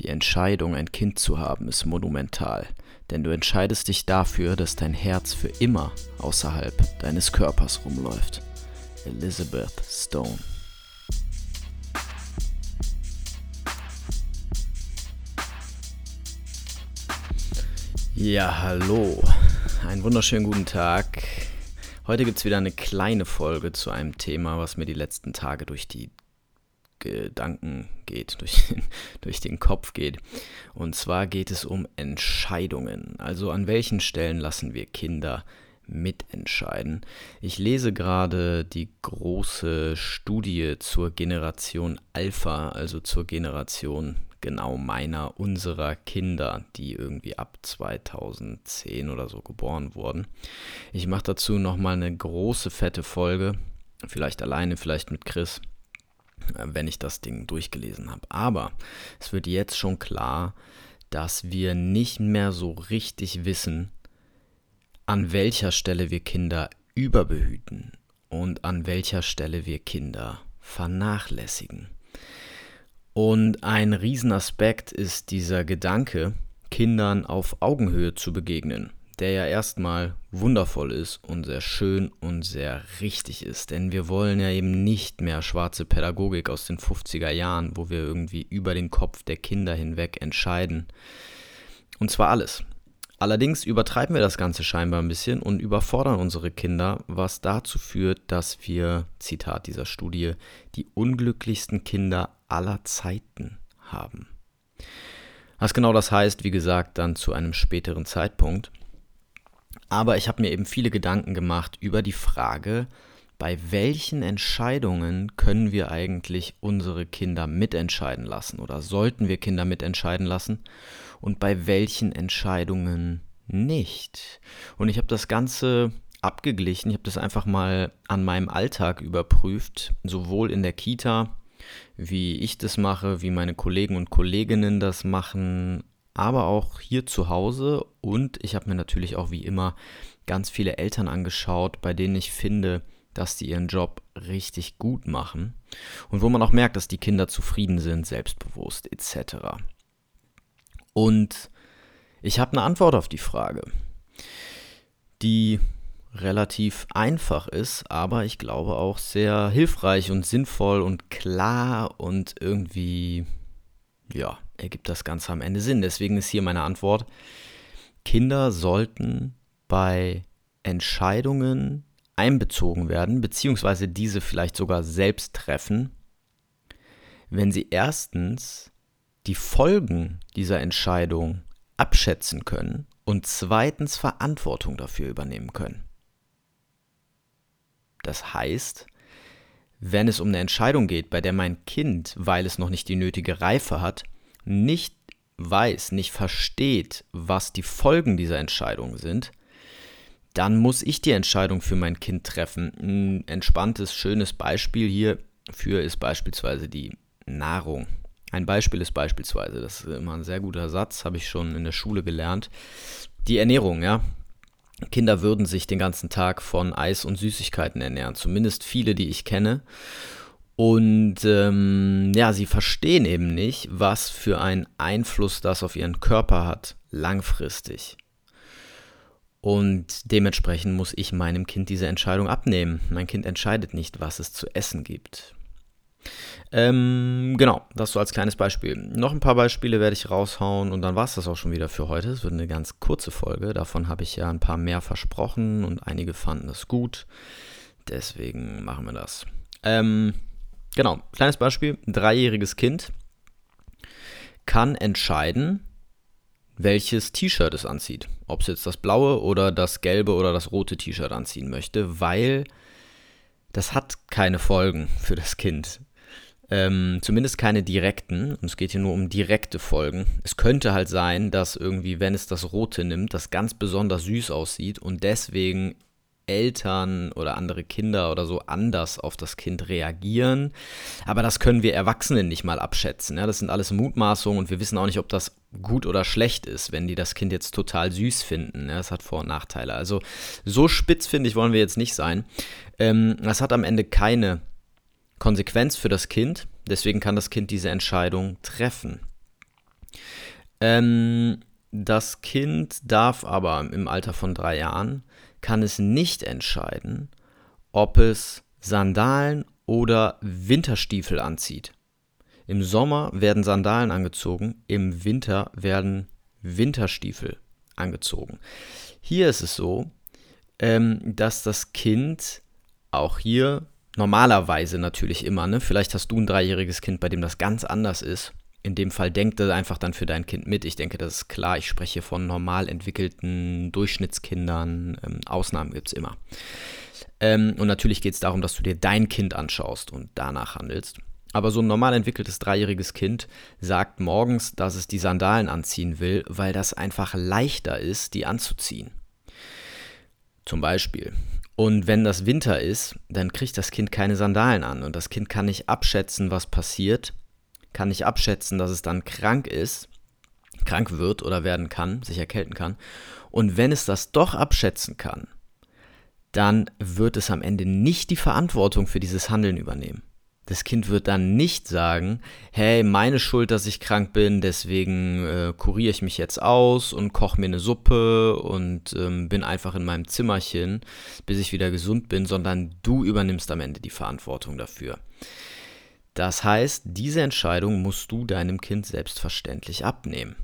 Die Entscheidung, ein Kind zu haben, ist monumental, denn du entscheidest dich dafür, dass dein Herz für immer außerhalb deines Körpers rumläuft. Elizabeth Stone Ja, hallo. Einen wunderschönen guten Tag. Heute gibt es wieder eine kleine Folge zu einem Thema, was mir die letzten Tage durch die Gedanken geht, durch den, durch den Kopf geht. Und zwar geht es um Entscheidungen. Also an welchen Stellen lassen wir Kinder mitentscheiden. Ich lese gerade die große Studie zur Generation Alpha, also zur Generation genau meiner, unserer Kinder, die irgendwie ab 2010 oder so geboren wurden. Ich mache dazu nochmal eine große, fette Folge, vielleicht alleine, vielleicht mit Chris wenn ich das Ding durchgelesen habe. Aber es wird jetzt schon klar, dass wir nicht mehr so richtig wissen, an welcher Stelle wir Kinder überbehüten und an welcher Stelle wir Kinder vernachlässigen. Und ein Riesenaspekt ist dieser Gedanke, Kindern auf Augenhöhe zu begegnen der ja erstmal wundervoll ist und sehr schön und sehr richtig ist. Denn wir wollen ja eben nicht mehr schwarze Pädagogik aus den 50er Jahren, wo wir irgendwie über den Kopf der Kinder hinweg entscheiden. Und zwar alles. Allerdings übertreiben wir das Ganze scheinbar ein bisschen und überfordern unsere Kinder, was dazu führt, dass wir, Zitat dieser Studie, die unglücklichsten Kinder aller Zeiten haben. Was genau das heißt, wie gesagt, dann zu einem späteren Zeitpunkt. Aber ich habe mir eben viele Gedanken gemacht über die Frage, bei welchen Entscheidungen können wir eigentlich unsere Kinder mitentscheiden lassen oder sollten wir Kinder mitentscheiden lassen und bei welchen Entscheidungen nicht. Und ich habe das Ganze abgeglichen, ich habe das einfach mal an meinem Alltag überprüft, sowohl in der Kita, wie ich das mache, wie meine Kollegen und Kolleginnen das machen, aber auch hier zu Hause und ich habe mir natürlich auch wie immer ganz viele Eltern angeschaut, bei denen ich finde, dass die ihren Job richtig gut machen und wo man auch merkt, dass die Kinder zufrieden sind, selbstbewusst etc. Und ich habe eine Antwort auf die Frage, die relativ einfach ist, aber ich glaube auch sehr hilfreich und sinnvoll und klar und irgendwie, ja, ergibt das Ganze am Ende Sinn. Deswegen ist hier meine Antwort. Kinder sollten bei Entscheidungen einbezogen werden, beziehungsweise diese vielleicht sogar selbst treffen, wenn sie erstens die Folgen dieser Entscheidung abschätzen können und zweitens Verantwortung dafür übernehmen können. Das heißt, wenn es um eine Entscheidung geht, bei der mein Kind, weil es noch nicht die nötige Reife hat, nicht weiß, nicht versteht, was die Folgen dieser Entscheidung sind, dann muss ich die Entscheidung für mein Kind treffen. Ein entspanntes, schönes Beispiel hierfür ist beispielsweise die Nahrung. Ein Beispiel ist beispielsweise, das ist immer ein sehr guter Satz, habe ich schon in der Schule gelernt, die Ernährung, ja. Kinder würden sich den ganzen Tag von Eis und Süßigkeiten ernähren, zumindest viele, die ich kenne. Und ähm, ja, sie verstehen eben nicht, was für einen Einfluss das auf ihren Körper hat, langfristig. Und dementsprechend muss ich meinem Kind diese Entscheidung abnehmen. Mein Kind entscheidet nicht, was es zu essen gibt. Ähm, genau, das so als kleines Beispiel. Noch ein paar Beispiele werde ich raushauen und dann war es das auch schon wieder für heute. Es wird eine ganz kurze Folge. Davon habe ich ja ein paar mehr versprochen und einige fanden es gut. Deswegen machen wir das. Ähm, Genau, kleines Beispiel. Ein dreijähriges Kind kann entscheiden, welches T-Shirt es anzieht. Ob es jetzt das blaue oder das gelbe oder das rote T-Shirt anziehen möchte, weil das hat keine Folgen für das Kind. Ähm, zumindest keine direkten. Und es geht hier nur um direkte Folgen. Es könnte halt sein, dass irgendwie, wenn es das rote nimmt, das ganz besonders süß aussieht und deswegen Eltern oder andere Kinder oder so anders auf das Kind reagieren. Aber das können wir Erwachsenen nicht mal abschätzen. Ja? Das sind alles Mutmaßungen und wir wissen auch nicht, ob das gut oder schlecht ist, wenn die das Kind jetzt total süß finden. Ja? Das hat Vor- und Nachteile. Also so spitz, finde ich, wollen wir jetzt nicht sein. Ähm, das hat am Ende keine Konsequenz für das Kind. Deswegen kann das Kind diese Entscheidung treffen. Ähm, das Kind darf aber im Alter von drei Jahren, kann es nicht entscheiden, ob es Sandalen oder Winterstiefel anzieht. Im Sommer werden Sandalen angezogen, im Winter werden Winterstiefel angezogen. Hier ist es so, ähm, dass das Kind auch hier normalerweise natürlich immer, ne? Vielleicht hast du ein dreijähriges Kind, bei dem das ganz anders ist. In dem Fall denk das einfach dann für dein Kind mit. Ich denke, das ist klar. Ich spreche von normal entwickelten Durchschnittskindern. Ähm, Ausnahmen gibt es immer. Ähm, und natürlich geht es darum, dass du dir dein Kind anschaust und danach handelst. Aber so ein normal entwickeltes dreijähriges Kind sagt morgens, dass es die Sandalen anziehen will, weil das einfach leichter ist, die anzuziehen. Zum Beispiel. Und wenn das Winter ist, dann kriegt das Kind keine Sandalen an und das Kind kann nicht abschätzen, was passiert, kann nicht abschätzen, dass es dann krank ist, krank wird oder werden kann, sich erkälten kann. Und wenn es das doch abschätzen kann, dann wird es am Ende nicht die Verantwortung für dieses Handeln übernehmen. Das Kind wird dann nicht sagen, hey, meine Schuld, dass ich krank bin, deswegen äh, kuriere ich mich jetzt aus und koche mir eine Suppe und ähm, bin einfach in meinem Zimmerchen, bis ich wieder gesund bin, sondern du übernimmst am Ende die Verantwortung dafür. Das heißt, diese Entscheidung musst du deinem Kind selbstverständlich abnehmen.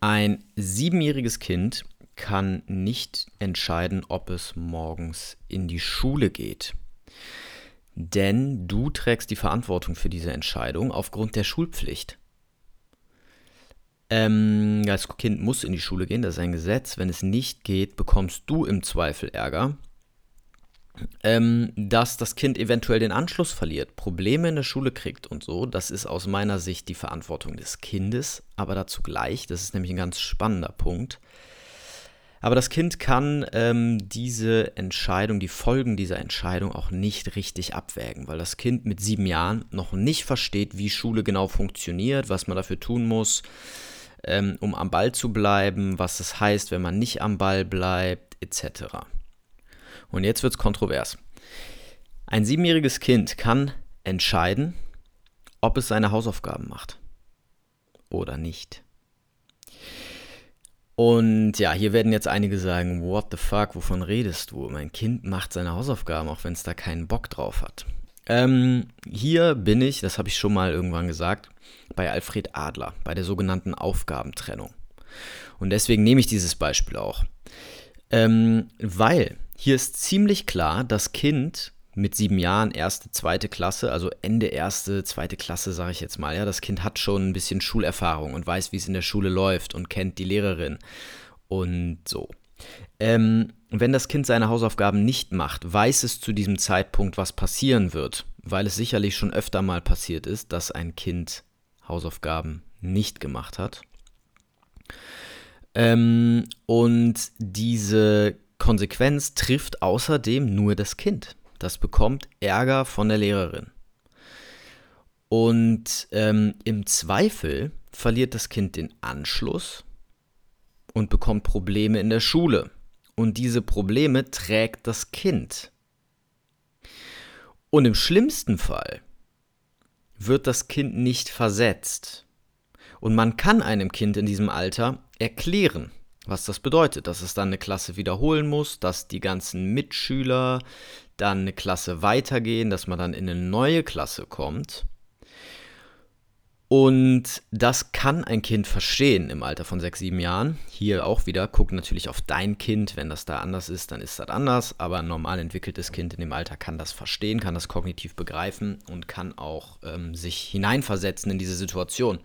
Ein siebenjähriges Kind kann nicht entscheiden, ob es morgens in die Schule geht denn du trägst die Verantwortung für diese Entscheidung aufgrund der Schulpflicht. Ähm, das Kind muss in die Schule gehen, das ist ein Gesetz. Wenn es nicht geht, bekommst du im Zweifel Ärger, ähm, dass das Kind eventuell den Anschluss verliert, Probleme in der Schule kriegt und so. Das ist aus meiner Sicht die Verantwortung des Kindes, aber dazu gleich. Das ist nämlich ein ganz spannender Punkt. Aber das Kind kann ähm, diese Entscheidung, die Folgen dieser Entscheidung auch nicht richtig abwägen, weil das Kind mit sieben Jahren noch nicht versteht, wie Schule genau funktioniert, was man dafür tun muss, ähm, um am Ball zu bleiben, was es heißt, wenn man nicht am Ball bleibt, etc. Und jetzt wird es kontrovers. Ein siebenjähriges Kind kann entscheiden, ob es seine Hausaufgaben macht oder nicht. Und ja, hier werden jetzt einige sagen, what the fuck, wovon redest du? Mein Kind macht seine Hausaufgaben, auch wenn es da keinen Bock drauf hat. Ähm, hier bin ich, das habe ich schon mal irgendwann gesagt, bei Alfred Adler, bei der sogenannten Aufgabentrennung. Und deswegen nehme ich dieses Beispiel auch. Ähm, weil hier ist ziemlich klar, das Kind mit sieben Jahren, erste, zweite Klasse, also Ende erste, zweite Klasse, sage ich jetzt mal. Ja, das Kind hat schon ein bisschen Schulerfahrung und weiß, wie es in der Schule läuft und kennt die Lehrerin und so. Ähm, wenn das Kind seine Hausaufgaben nicht macht, weiß es zu diesem Zeitpunkt, was passieren wird, weil es sicherlich schon öfter mal passiert ist, dass ein Kind Hausaufgaben nicht gemacht hat. Ähm, und diese Konsequenz trifft außerdem nur das Kind das bekommt Ärger von der Lehrerin. Und ähm, im Zweifel verliert das Kind den Anschluss und bekommt Probleme in der Schule. Und diese Probleme trägt das Kind. Und im schlimmsten Fall wird das Kind nicht versetzt. Und man kann einem Kind in diesem Alter erklären, was das bedeutet, dass es dann eine Klasse wiederholen muss, dass die ganzen Mitschüler dann eine Klasse weitergehen, dass man dann in eine neue Klasse kommt. Und das kann ein Kind verstehen im Alter von sechs, sieben Jahren. Hier auch wieder, guck natürlich auf dein Kind. Wenn das da anders ist, dann ist das anders. Aber ein normal entwickeltes Kind in dem Alter kann das verstehen, kann das kognitiv begreifen und kann auch ähm, sich hineinversetzen in diese Situation.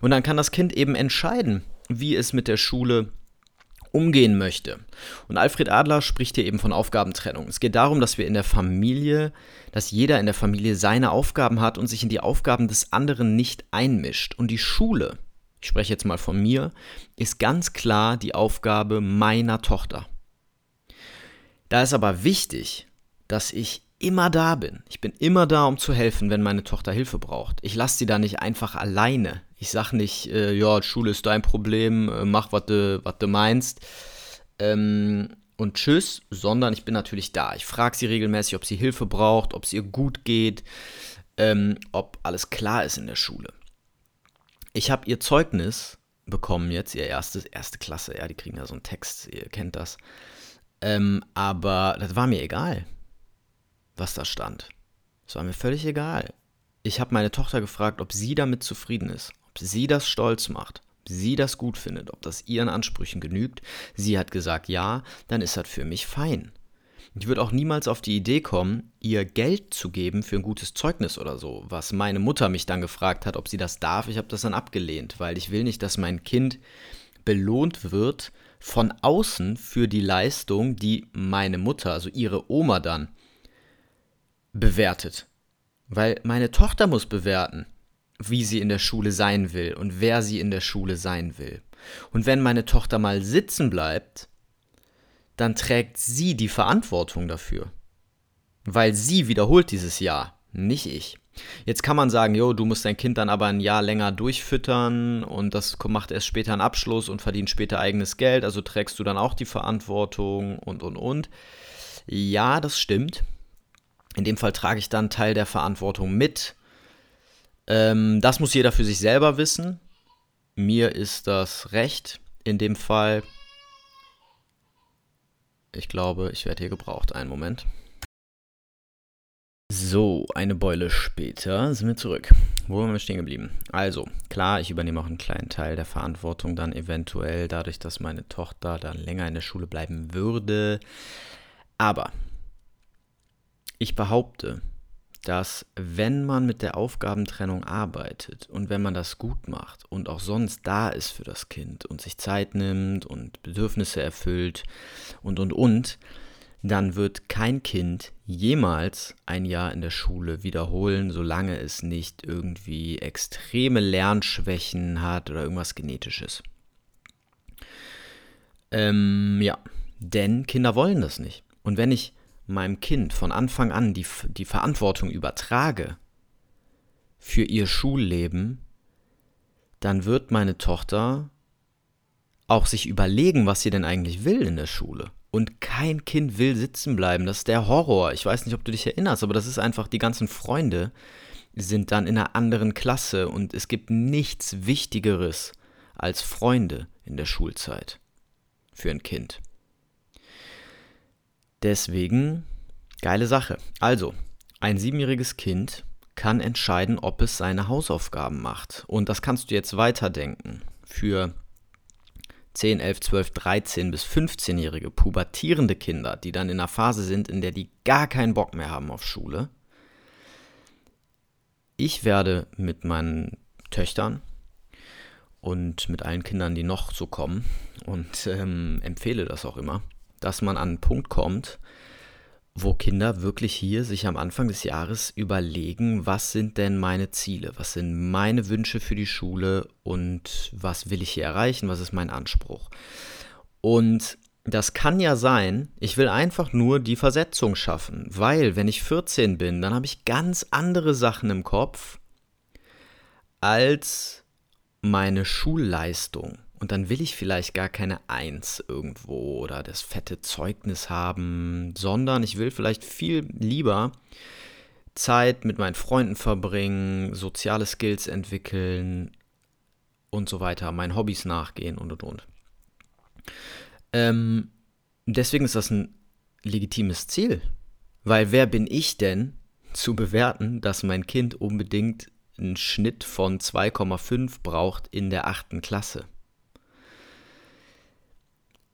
Und dann kann das Kind eben entscheiden, wie es mit der Schule umgehen möchte. Und Alfred Adler spricht hier eben von Aufgabentrennung. Es geht darum, dass wir in der Familie, dass jeder in der Familie seine Aufgaben hat und sich in die Aufgaben des anderen nicht einmischt. Und die Schule, ich spreche jetzt mal von mir, ist ganz klar die Aufgabe meiner Tochter. Da ist aber wichtig, dass ich immer da bin. Ich bin immer da, um zu helfen, wenn meine Tochter Hilfe braucht. Ich lasse sie da nicht einfach alleine. Ich sage nicht, äh, ja, Schule ist dein Problem, äh, mach, was du, meinst. Ähm, und tschüss, sondern ich bin natürlich da. Ich frage sie regelmäßig, ob sie Hilfe braucht, ob es ihr gut geht, ähm, ob alles klar ist in der Schule. ich habe ihr Zeugnis bekommen jetzt, ihr erstes, erste Klasse, ja, die kriegen ja so einen Text, ihr kennt das. Ähm, aber das war mir egal, was da stand. Es war mir völlig egal. Ich habe meine Tochter gefragt, ob sie damit zufrieden ist, ob sie das stolz macht, ob sie das gut findet, ob das ihren Ansprüchen genügt. Sie hat gesagt, ja, dann ist das für mich fein. Ich würde auch niemals auf die Idee kommen, ihr Geld zu geben für ein gutes Zeugnis oder so, was meine Mutter mich dann gefragt hat, ob sie das darf. Ich habe das dann abgelehnt, weil ich will nicht, dass mein Kind belohnt wird von außen für die Leistung, die meine Mutter, also ihre Oma dann, bewertet. Weil meine Tochter muss bewerten, wie sie in der Schule sein will und wer sie in der Schule sein will. Und wenn meine Tochter mal sitzen bleibt, dann trägt sie die Verantwortung dafür. Weil sie wiederholt dieses Jahr, nicht ich. Jetzt kann man sagen, jo, du musst dein Kind dann aber ein Jahr länger durchfüttern und das macht erst später einen Abschluss und verdient später eigenes Geld, also trägst du dann auch die Verantwortung und und und. Ja, das stimmt. In dem Fall trage ich dann Teil der Verantwortung mit. Ähm, das muss jeder für sich selber wissen. Mir ist das recht in dem Fall. Ich glaube, ich werde hier gebraucht. Einen Moment. So, eine Beule später sind wir zurück. Wo waren wir stehen geblieben? Also, klar, ich übernehme auch einen kleinen Teil der Verantwortung dann eventuell, dadurch, dass meine Tochter dann länger in der Schule bleiben würde. Aber ich behaupte, dass wenn man mit der Aufgabentrennung arbeitet und wenn man das gut macht und auch sonst da ist für das Kind und sich Zeit nimmt und Bedürfnisse erfüllt und und und, dann wird kein Kind jemals ein Jahr in der Schule wiederholen, solange es nicht irgendwie extreme Lernschwächen hat oder irgendwas Genetisches. Ähm, ja, denn Kinder wollen das nicht. Und wenn ich meinem Kind von Anfang an die, die Verantwortung übertrage für ihr Schulleben, dann wird meine Tochter auch sich überlegen, was sie denn eigentlich will in der Schule. Und kein Kind will sitzen bleiben. Das ist der Horror. Ich weiß nicht, ob du dich erinnerst, aber das ist einfach, die ganzen Freunde sind dann in einer anderen Klasse und es gibt nichts Wichtigeres als Freunde in der Schulzeit für ein Kind. Deswegen, geile Sache. Also, ein siebenjähriges Kind kann entscheiden, ob es seine Hausaufgaben macht. Und das kannst du jetzt weiterdenken. Für 10, 11, 12, 13 bis 15-jährige pubertierende Kinder, die dann in einer Phase sind, in der die gar keinen Bock mehr haben auf Schule. Ich werde mit meinen Töchtern und mit allen Kindern, die noch so kommen, und ähm, empfehle das auch immer, dass man an einen Punkt kommt, wo Kinder wirklich hier sich am Anfang des Jahres überlegen, was sind denn meine Ziele, was sind meine Wünsche für die Schule und was will ich hier erreichen, was ist mein Anspruch. Und das kann ja sein, ich will einfach nur die Versetzung schaffen, weil wenn ich 14 bin, dann habe ich ganz andere Sachen im Kopf als meine Schulleistung. Und dann will ich vielleicht gar keine Eins irgendwo oder das fette Zeugnis haben, sondern ich will vielleicht viel lieber Zeit mit meinen Freunden verbringen, soziale Skills entwickeln und so weiter, meinen Hobbys nachgehen und und und. Ähm, deswegen ist das ein legitimes Ziel. Weil wer bin ich denn zu bewerten, dass mein Kind unbedingt einen Schnitt von 2,5 braucht in der achten Klasse?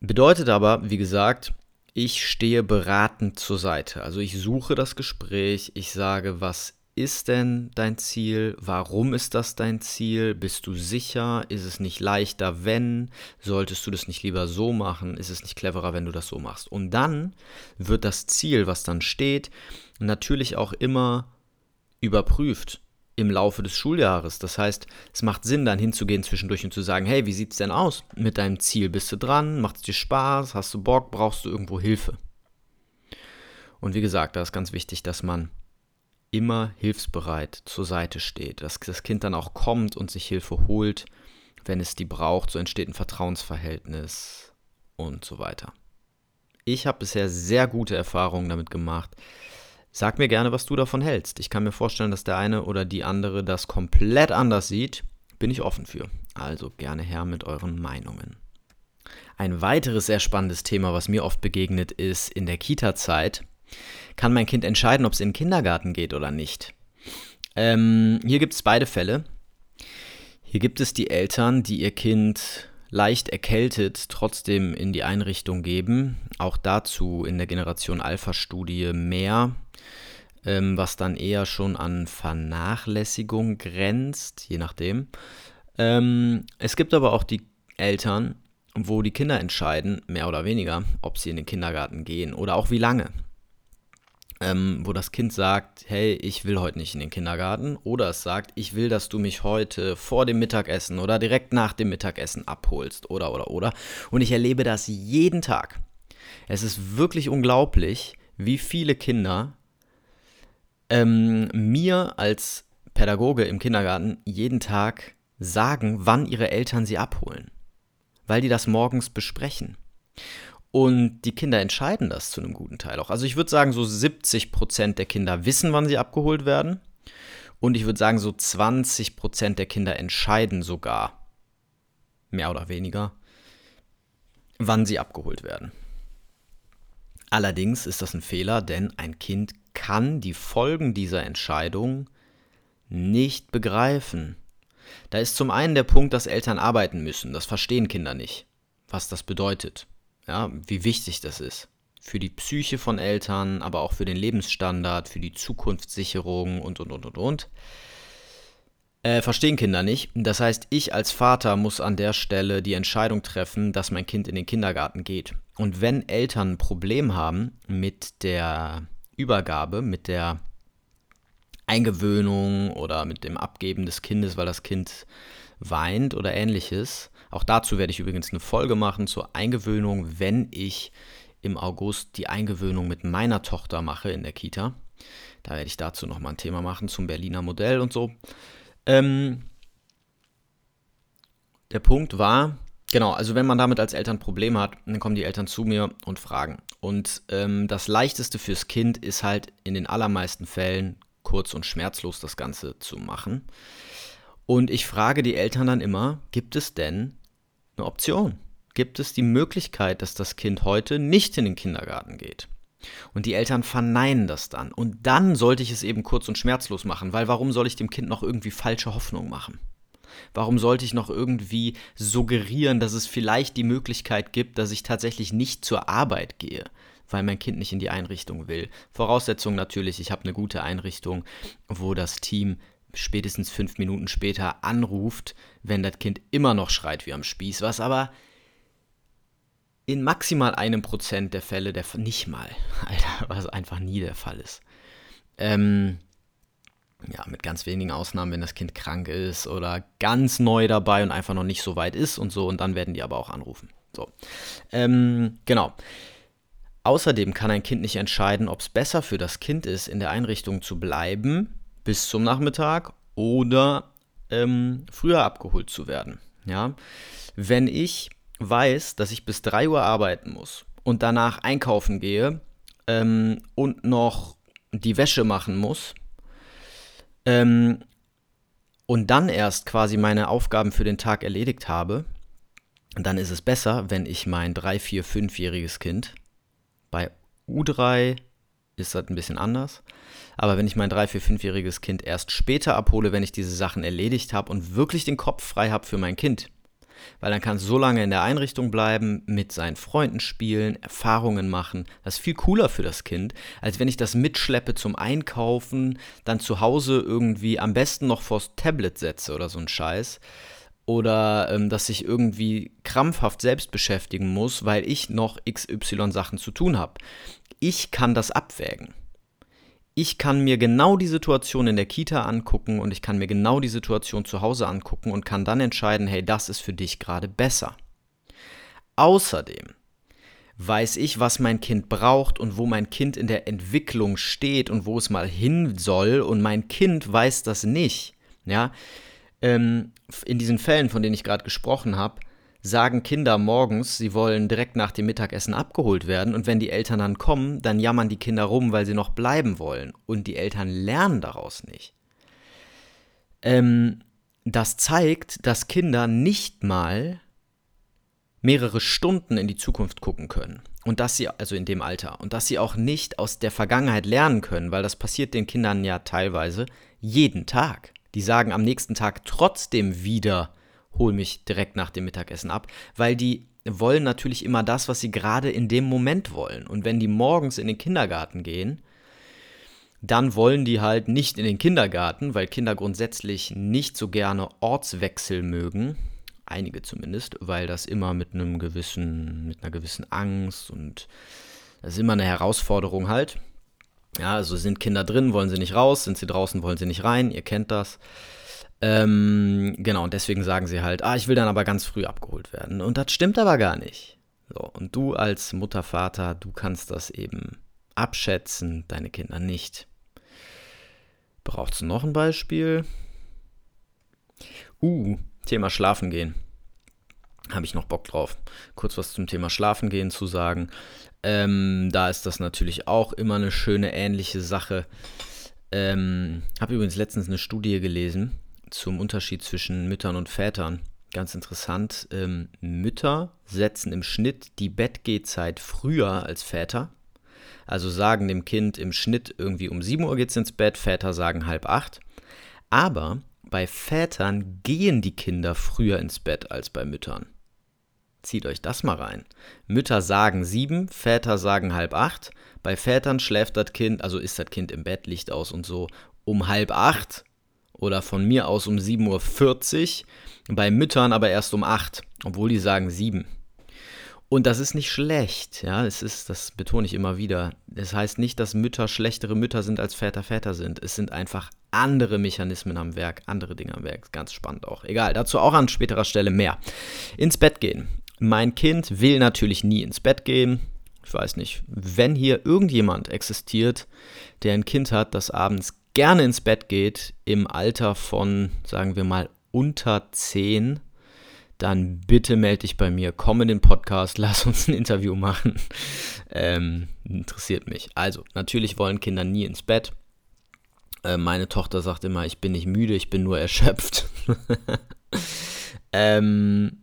Bedeutet aber, wie gesagt, ich stehe beratend zur Seite. Also ich suche das Gespräch, ich sage, was ist denn dein Ziel? Warum ist das dein Ziel? Bist du sicher? Ist es nicht leichter, wenn? Solltest du das nicht lieber so machen? Ist es nicht cleverer, wenn du das so machst? Und dann wird das Ziel, was dann steht, natürlich auch immer überprüft im Laufe des Schuljahres. Das heißt, es macht Sinn, dann hinzugehen zwischendurch und zu sagen, hey, wie sieht es denn aus mit deinem Ziel? Bist du dran? Macht es dir Spaß? Hast du Bock? Brauchst du irgendwo Hilfe? Und wie gesagt, da ist ganz wichtig, dass man immer hilfsbereit zur Seite steht, dass das Kind dann auch kommt und sich Hilfe holt, wenn es die braucht. So entsteht ein Vertrauensverhältnis und so weiter. Ich habe bisher sehr gute Erfahrungen damit gemacht, Sag mir gerne, was du davon hältst. Ich kann mir vorstellen, dass der eine oder die andere das komplett anders sieht. bin ich offen für. Also gerne her mit euren Meinungen. Ein weiteres sehr spannendes Thema, was mir oft begegnet, ist in der Kita-Zeit. Kann mein Kind entscheiden, ob es in den Kindergarten geht oder nicht? Ähm, hier gibt es beide Fälle. Hier gibt es die Eltern, die ihr Kind leicht erkältet trotzdem in die Einrichtung geben. Auch dazu in der Generation Alpha-Studie mehr, ähm, was dann eher schon an Vernachlässigung grenzt, je nachdem. Ähm, es gibt aber auch die Eltern, wo die Kinder entscheiden, mehr oder weniger, ob sie in den Kindergarten gehen oder auch wie lange. Ähm, wo das Kind sagt, hey, ich will heute nicht in den Kindergarten. Oder es sagt, ich will, dass du mich heute vor dem Mittagessen oder direkt nach dem Mittagessen abholst. Oder, oder, oder. Und ich erlebe das jeden Tag. Es ist wirklich unglaublich, wie viele Kinder ähm, mir als Pädagoge im Kindergarten jeden Tag sagen, wann ihre Eltern sie abholen weil die das morgens besprechen. Und die Kinder entscheiden das zu einem guten Teil auch. Also ich würde sagen, so 70 Prozent der Kinder wissen, wann sie abgeholt werden. Und ich würde sagen, so 20 Prozent der Kinder entscheiden sogar, mehr oder weniger, wann sie abgeholt werden. Allerdings ist das ein Fehler, denn ein Kind kann die Folgen dieser Entscheidung nicht begreifen. Da ist zum einen der Punkt, dass Eltern arbeiten müssen. Das verstehen Kinder nicht, was das bedeutet. Ja, wie wichtig das ist. Für die Psyche von Eltern, aber auch für den Lebensstandard, für die Zukunftssicherung und, und, und, und, und. Äh, verstehen Kinder nicht. Das heißt, ich als Vater muss an der Stelle die Entscheidung treffen, dass mein Kind in den Kindergarten geht. Und wenn Eltern ein Problem haben mit der Übergabe, mit der Eingewöhnung oder mit dem Abgeben des Kindes, weil das Kind weint oder ähnliches. Auch dazu werde ich übrigens eine Folge machen zur Eingewöhnung, wenn ich im August die Eingewöhnung mit meiner Tochter mache in der Kita. Da werde ich dazu nochmal ein Thema machen zum Berliner Modell und so. Ähm, der Punkt war, genau, also wenn man damit als Eltern Probleme hat, dann kommen die Eltern zu mir und fragen. Und ähm, das Leichteste fürs Kind ist halt in den allermeisten Fällen kurz und schmerzlos das Ganze zu machen. Und ich frage die Eltern dann immer, gibt es denn eine Option? Gibt es die Möglichkeit, dass das Kind heute nicht in den Kindergarten geht? Und die Eltern verneinen das dann. Und dann sollte ich es eben kurz und schmerzlos machen, weil warum soll ich dem Kind noch irgendwie falsche Hoffnung machen? Warum sollte ich noch irgendwie suggerieren, dass es vielleicht die Möglichkeit gibt, dass ich tatsächlich nicht zur Arbeit gehe? weil mein Kind nicht in die Einrichtung will. Voraussetzung natürlich, ich habe eine gute Einrichtung, wo das Team spätestens fünf Minuten später anruft, wenn das Kind immer noch schreit wie am Spieß, was aber in maximal einem Prozent der Fälle der nicht mal, Alter, was einfach nie der Fall ist. Ähm, ja, mit ganz wenigen Ausnahmen, wenn das Kind krank ist oder ganz neu dabei und einfach noch nicht so weit ist und so, und dann werden die aber auch anrufen. So. Ähm, genau. Außerdem kann ein Kind nicht entscheiden, ob es besser für das Kind ist, in der Einrichtung zu bleiben bis zum Nachmittag oder ähm, früher abgeholt zu werden. Ja? Wenn ich weiß, dass ich bis 3 Uhr arbeiten muss und danach einkaufen gehe ähm, und noch die Wäsche machen muss ähm, und dann erst quasi meine Aufgaben für den Tag erledigt habe, dann ist es besser, wenn ich mein 3, 4, 5-jähriges Kind bei U3 ist das ein bisschen anders. Aber wenn ich mein 3-, 4-, 5-jähriges Kind erst später abhole, wenn ich diese Sachen erledigt habe und wirklich den Kopf frei habe für mein Kind, weil dann kann es so lange in der Einrichtung bleiben, mit seinen Freunden spielen, Erfahrungen machen. Das ist viel cooler für das Kind, als wenn ich das mitschleppe zum Einkaufen, dann zu Hause irgendwie am besten noch vors Tablet setze oder so ein Scheiß oder ähm, dass ich irgendwie krampfhaft selbst beschäftigen muss, weil ich noch XY Sachen zu tun habe. Ich kann das abwägen. Ich kann mir genau die Situation in der Kita angucken und ich kann mir genau die Situation zu Hause angucken und kann dann entscheiden, hey, das ist für dich gerade besser. Außerdem weiß ich, was mein Kind braucht und wo mein Kind in der Entwicklung steht und wo es mal hin soll und mein Kind weiß das nicht. Ja, ähm, in diesen Fällen, von denen ich gerade gesprochen habe, sagen Kinder morgens, sie wollen direkt nach dem Mittagessen abgeholt werden und wenn die Eltern dann kommen, dann jammern die Kinder rum, weil sie noch bleiben wollen und die Eltern lernen daraus nicht. Ähm, das zeigt, dass Kinder nicht mal mehrere Stunden in die Zukunft gucken können. Und dass sie, also in dem Alter, und dass sie auch nicht aus der Vergangenheit lernen können, weil das passiert den Kindern ja teilweise jeden Tag. Die sagen am nächsten Tag trotzdem wieder, hol mich direkt nach dem Mittagessen ab, weil die wollen natürlich immer das, was sie gerade in dem Moment wollen. Und wenn die morgens in den Kindergarten gehen, dann wollen die halt nicht in den Kindergarten, weil Kinder grundsätzlich nicht so gerne Ortswechsel mögen einige zumindest, weil das immer mit einem gewissen, mit einer gewissen Angst und das ist immer eine Herausforderung halt. Ja, also sind Kinder drin, wollen sie nicht raus, sind sie draußen, wollen sie nicht rein, ihr kennt das. Ähm, genau, und deswegen sagen sie halt, ah, ich will dann aber ganz früh abgeholt werden. Und das stimmt aber gar nicht. So, und du als Mutter, Vater, du kannst das eben abschätzen, deine Kinder nicht. Brauchst du noch ein Beispiel? Uh, Thema Schlafen gehen. Habe ich noch Bock drauf, kurz was zum Thema Schlafen gehen zu sagen. Ähm, da ist das natürlich auch immer eine schöne ähnliche Sache. Ähm, habe übrigens letztens eine Studie gelesen zum Unterschied zwischen Müttern und Vätern. Ganz interessant. Ähm, Mütter setzen im Schnitt die Bettgehzeit früher als Väter. Also sagen dem Kind im Schnitt irgendwie um 7 Uhr geht es ins Bett, Väter sagen halb acht. Aber bei Vätern gehen die Kinder früher ins Bett als bei Müttern. Zieht euch das mal rein. Mütter sagen sieben, Väter sagen halb acht. Bei Vätern schläft das Kind, also ist das Kind im Bett, Licht aus und so, um halb acht oder von mir aus um 7.40 Uhr. Bei Müttern aber erst um acht, obwohl die sagen sieben. Und das ist nicht schlecht, ja, es ist, das betone ich immer wieder. Das heißt nicht, dass Mütter schlechtere Mütter sind als Väter Väter sind. Es sind einfach andere Mechanismen am Werk, andere Dinge am Werk. Ganz spannend auch. Egal, dazu auch an späterer Stelle mehr. Ins Bett gehen. Mein Kind will natürlich nie ins Bett gehen. Ich weiß nicht, wenn hier irgendjemand existiert, der ein Kind hat, das abends gerne ins Bett geht, im Alter von, sagen wir mal, unter 10, dann bitte melde dich bei mir, komm in den Podcast, lass uns ein Interview machen. Ähm, interessiert mich. Also, natürlich wollen Kinder nie ins Bett. Äh, meine Tochter sagt immer, ich bin nicht müde, ich bin nur erschöpft. ähm,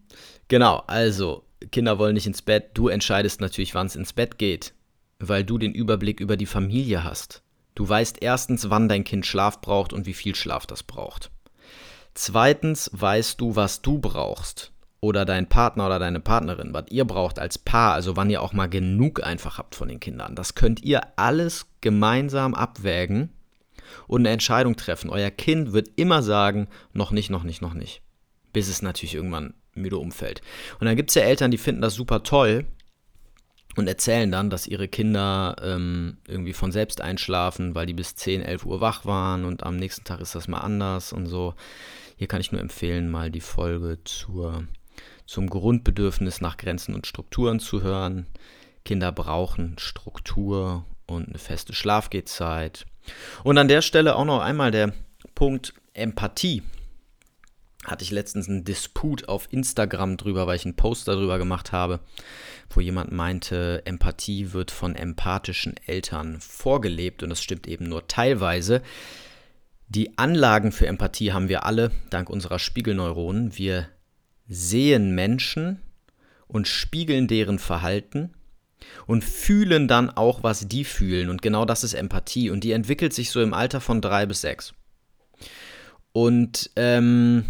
genau, also Kinder wollen nicht ins Bett. Du entscheidest natürlich, wann es ins Bett geht, weil du den Überblick über die Familie hast. Du weißt erstens, wann dein Kind Schlaf braucht und wie viel Schlaf das braucht. Zweitens weißt du, was du brauchst. Oder dein Partner oder deine Partnerin, was ihr braucht als Paar, also wann ihr auch mal genug einfach habt von den Kindern. Das könnt ihr alles gemeinsam abwägen und eine Entscheidung treffen. Euer Kind wird immer sagen, noch nicht, noch nicht, noch nicht. Bis es natürlich irgendwann müde umfällt. Und dann gibt es ja Eltern, die finden das super toll und erzählen dann, dass ihre Kinder ähm, irgendwie von selbst einschlafen, weil die bis 10, 11 Uhr wach waren und am nächsten Tag ist das mal anders und so. Hier kann ich nur empfehlen, mal die Folge zur, zum Grundbedürfnis nach Grenzen und Strukturen zu hören. Kinder brauchen Struktur und eine feste Schlafgehzeit. Und an der Stelle auch noch einmal der Punkt Empathie. Hatte ich letztens einen Disput auf Instagram drüber, weil ich einen Post darüber gemacht habe, wo jemand meinte, Empathie wird von empathischen Eltern vorgelebt und das stimmt eben nur teilweise. Die Anlagen für Empathie haben wir alle, dank unserer Spiegelneuronen. Wir sehen Menschen und spiegeln deren Verhalten und fühlen dann auch, was die fühlen. Und genau das ist Empathie. Und die entwickelt sich so im Alter von drei bis sechs. Und ähm,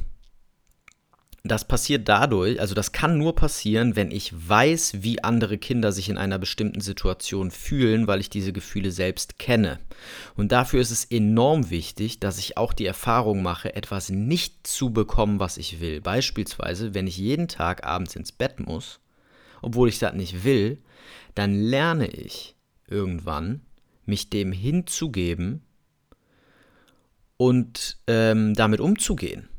das passiert dadurch, also das kann nur passieren, wenn ich weiß, wie andere Kinder sich in einer bestimmten Situation fühlen, weil ich diese Gefühle selbst kenne. Und dafür ist es enorm wichtig, dass ich auch die Erfahrung mache, etwas nicht zu bekommen, was ich will. Beispielsweise, wenn ich jeden Tag abends ins Bett muss, obwohl ich das nicht will, dann lerne ich irgendwann, mich dem hinzugeben und ähm, damit umzugehen.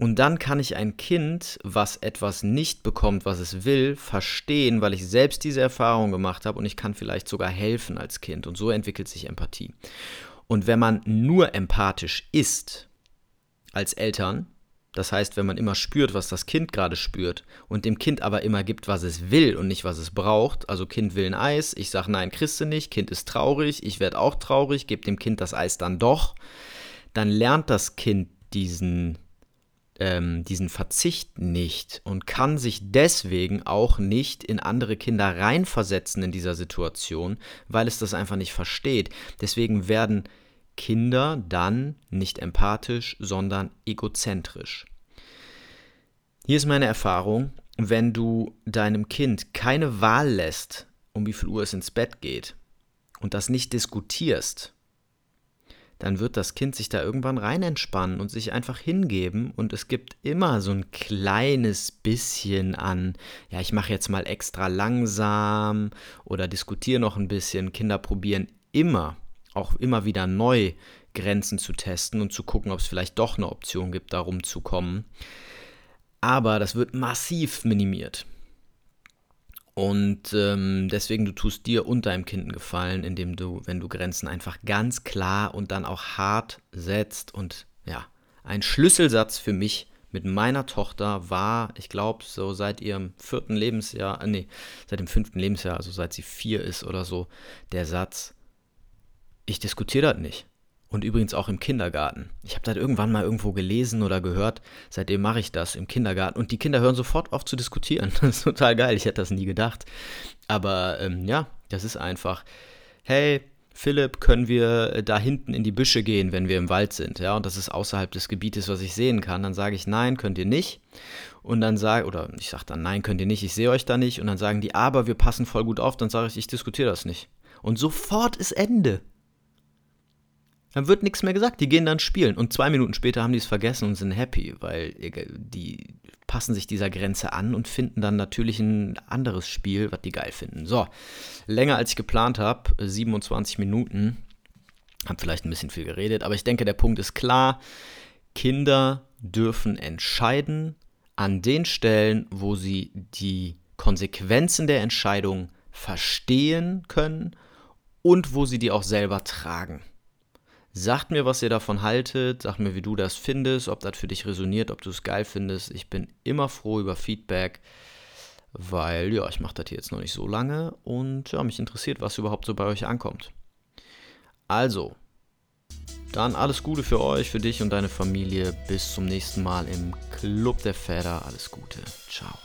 Und dann kann ich ein Kind, was etwas nicht bekommt, was es will, verstehen, weil ich selbst diese Erfahrung gemacht habe und ich kann vielleicht sogar helfen als Kind. Und so entwickelt sich Empathie. Und wenn man nur empathisch ist als Eltern, das heißt, wenn man immer spürt, was das Kind gerade spürt und dem Kind aber immer gibt, was es will und nicht, was es braucht, also Kind will ein Eis, ich sage nein, kriegst du nicht, Kind ist traurig, ich werde auch traurig, gebe dem Kind das Eis dann doch, dann lernt das Kind diesen ähm, diesen Verzicht nicht und kann sich deswegen auch nicht in andere Kinder reinversetzen in dieser Situation, weil es das einfach nicht versteht. Deswegen werden Kinder dann nicht empathisch, sondern egozentrisch. Hier ist meine Erfahrung, wenn du deinem Kind keine Wahl lässt, um wie viel Uhr es ins Bett geht und das nicht diskutierst, dann wird das Kind sich da irgendwann rein entspannen und sich einfach hingeben und es gibt immer so ein kleines bisschen an, ja, ich mache jetzt mal extra langsam oder diskutiere noch ein bisschen. Kinder probieren immer, auch immer wieder neu Grenzen zu testen und zu gucken, ob es vielleicht doch eine Option gibt, da rumzukommen. Aber das wird massiv minimiert. Und ähm, deswegen, du tust dir und deinem Kind einen Gefallen, indem du, wenn du Grenzen einfach ganz klar und dann auch hart setzt. Und ja, ein Schlüsselsatz für mich mit meiner Tochter war, ich glaube, so seit ihrem vierten Lebensjahr, äh, nee, seit dem fünften Lebensjahr, also seit sie vier ist oder so, der Satz, ich diskutiere das nicht. Und übrigens auch im Kindergarten. Ich habe das irgendwann mal irgendwo gelesen oder gehört. Seitdem mache ich das im Kindergarten. Und die Kinder hören sofort auf zu diskutieren. Das ist total geil. Ich hätte das nie gedacht. Aber ähm, ja, das ist einfach. Hey, Philipp, können wir äh, da hinten in die Büsche gehen, wenn wir im Wald sind? Ja, und das ist außerhalb des Gebietes, was ich sehen kann. Dann sage ich, nein, könnt ihr nicht. Und dann sage, oder ich sage dann, nein, könnt ihr nicht, ich sehe euch da nicht. Und dann sagen die, aber wir passen voll gut auf. Dann sage ich, ich diskutiere das nicht. Und sofort ist Ende. Dann wird nichts mehr gesagt. Die gehen dann spielen. Und zwei Minuten später haben die es vergessen und sind happy, weil die passen sich dieser Grenze an und finden dann natürlich ein anderes Spiel, was die geil finden. So, länger als ich geplant habe, 27 Minuten. Hab vielleicht ein bisschen viel geredet, aber ich denke, der Punkt ist klar. Kinder dürfen entscheiden an den Stellen, wo sie die Konsequenzen der Entscheidung verstehen können und wo sie die auch selber tragen. Sagt mir, was ihr davon haltet, sagt mir, wie du das findest, ob das für dich resoniert, ob du es geil findest. Ich bin immer froh über Feedback, weil ja, ich mache das hier jetzt noch nicht so lange und ja, mich interessiert, was überhaupt so bei euch ankommt. Also, dann alles Gute für euch, für dich und deine Familie. Bis zum nächsten Mal im Club der Väter. Alles Gute. Ciao.